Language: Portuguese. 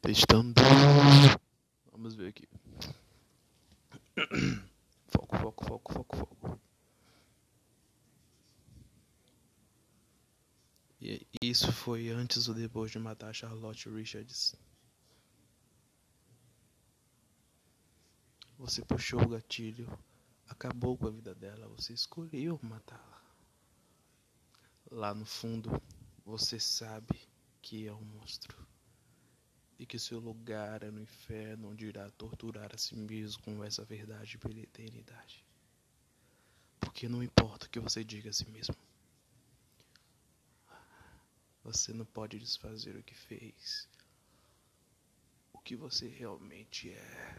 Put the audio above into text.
Testando. Vamos ver aqui. Foco, foco, foco, foco, foco. E isso foi antes ou depois de matar Charlotte Richards? Você puxou o gatilho, acabou com a vida dela, você escolheu matá-la. Lá no fundo, você sabe que é um monstro que seu lugar é no inferno, onde irá torturar a si mesmo com essa verdade pela eternidade. Porque não importa o que você diga a si mesmo, você não pode desfazer o que fez, o que você realmente é.